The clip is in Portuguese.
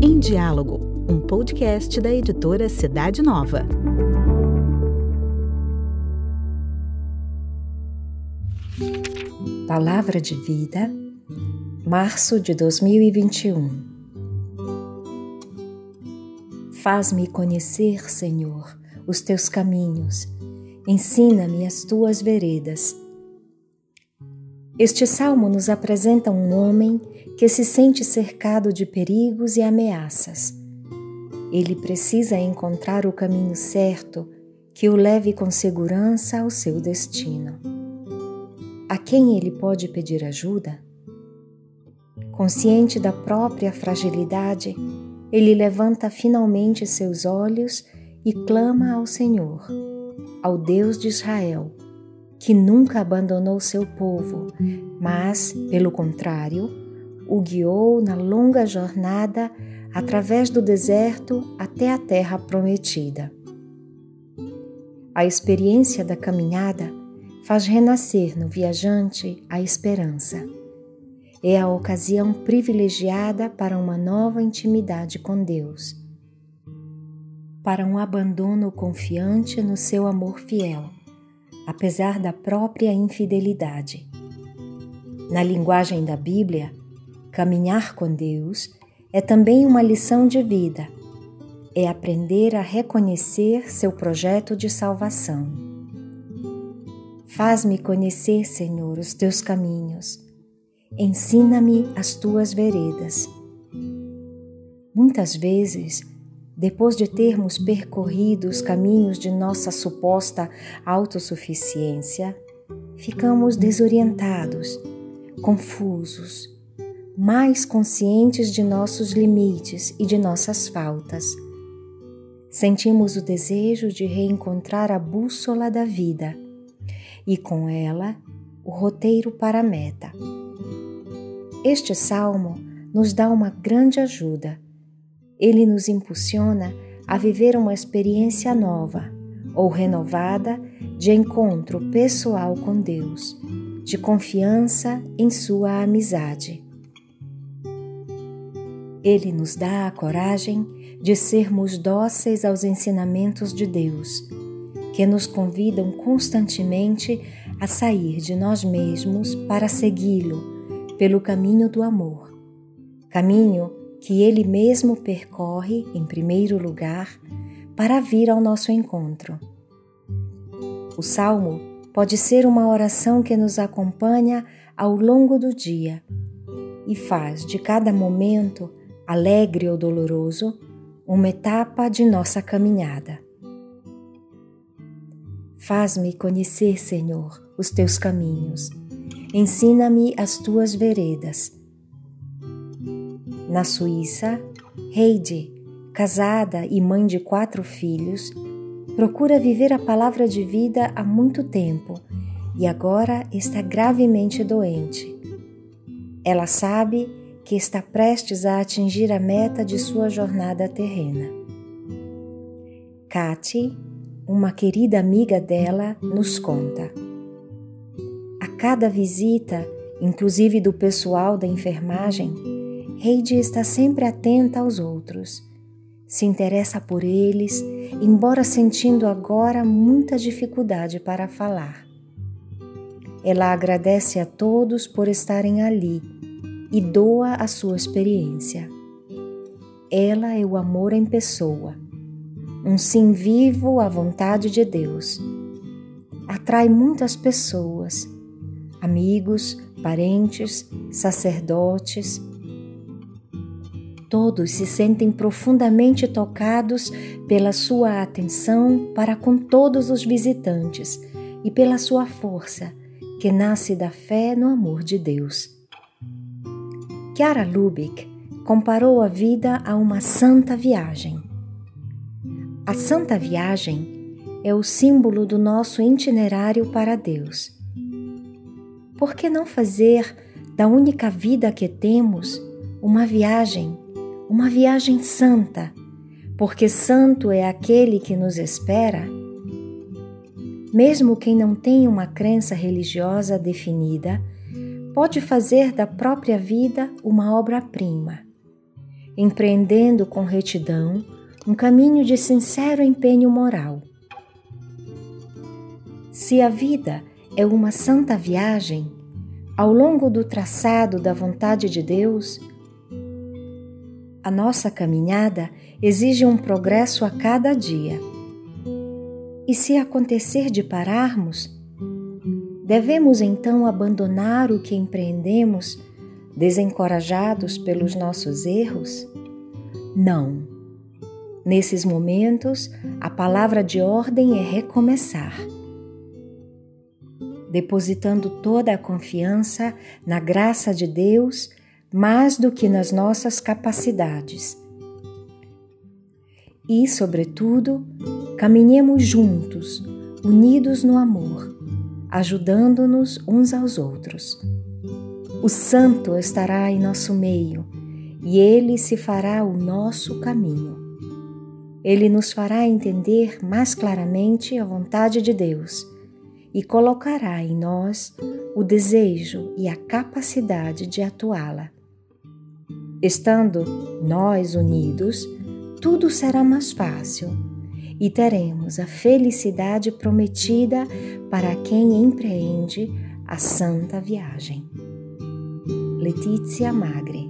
Em Diálogo, um podcast da editora Cidade Nova. Palavra de Vida, março de 2021. Faz-me conhecer, Senhor, os teus caminhos, ensina-me as tuas veredas. Este salmo nos apresenta um homem que se sente cercado de perigos e ameaças. Ele precisa encontrar o caminho certo que o leve com segurança ao seu destino a quem ele pode pedir ajuda? Consciente da própria fragilidade, ele levanta finalmente seus olhos e clama ao Senhor, ao Deus de Israel, que nunca abandonou seu povo, mas, pelo contrário, o guiou na longa jornada através do deserto até a terra prometida. A experiência da caminhada faz renascer no viajante a esperança. É a ocasião privilegiada para uma nova intimidade com Deus, para um abandono confiante no seu amor fiel, apesar da própria infidelidade. Na linguagem da Bíblia, caminhar com Deus é também uma lição de vida, é aprender a reconhecer seu projeto de salvação Faz-me conhecer, Senhor, os teus caminhos. Ensina-me as tuas veredas. Muitas vezes, depois de termos percorrido os caminhos de nossa suposta autossuficiência, ficamos desorientados, confusos, mais conscientes de nossos limites e de nossas faltas. Sentimos o desejo de reencontrar a bússola da vida e com ela o roteiro para a meta. Este salmo nos dá uma grande ajuda. Ele nos impulsiona a viver uma experiência nova ou renovada de encontro pessoal com Deus, de confiança em Sua amizade. Ele nos dá a coragem de sermos dóceis aos ensinamentos de Deus que nos convidam constantemente a sair de nós mesmos para segui-lo pelo caminho do amor, caminho que ele mesmo percorre em primeiro lugar para vir ao nosso encontro. O salmo pode ser uma oração que nos acompanha ao longo do dia e faz de cada momento, alegre ou doloroso, uma etapa de nossa caminhada. Faz-me conhecer, Senhor, os teus caminhos. Ensina-me as tuas veredas. Na Suíça, Heidi, casada e mãe de quatro filhos, procura viver a palavra de vida há muito tempo e agora está gravemente doente. Ela sabe que está prestes a atingir a meta de sua jornada terrena. Kate uma querida amiga dela nos conta. A cada visita, inclusive do pessoal da enfermagem, Heidi está sempre atenta aos outros. Se interessa por eles, embora sentindo agora muita dificuldade para falar. Ela agradece a todos por estarem ali e doa a sua experiência. Ela é o amor em pessoa um sim vivo à vontade de Deus. Atrai muitas pessoas, amigos, parentes, sacerdotes. Todos se sentem profundamente tocados pela sua atenção para com todos os visitantes e pela sua força, que nasce da fé no amor de Deus. Chiara Lubick comparou a vida a uma santa viagem. A Santa Viagem é o símbolo do nosso itinerário para Deus. Por que não fazer da única vida que temos uma viagem, uma viagem santa? Porque santo é aquele que nos espera. Mesmo quem não tem uma crença religiosa definida, pode fazer da própria vida uma obra-prima, empreendendo com retidão um caminho de sincero empenho moral. Se a vida é uma santa viagem, ao longo do traçado da vontade de Deus, a nossa caminhada exige um progresso a cada dia. E se acontecer de pararmos, devemos então abandonar o que empreendemos, desencorajados pelos nossos erros? Não. Nesses momentos, a palavra de ordem é recomeçar. Depositando toda a confiança na graça de Deus mais do que nas nossas capacidades. E, sobretudo, caminhemos juntos, unidos no amor, ajudando-nos uns aos outros. O Santo estará em nosso meio e ele se fará o nosso caminho. Ele nos fará entender mais claramente a vontade de Deus e colocará em nós o desejo e a capacidade de atuá-la. Estando nós unidos, tudo será mais fácil e teremos a felicidade prometida para quem empreende a santa viagem. Letícia Magre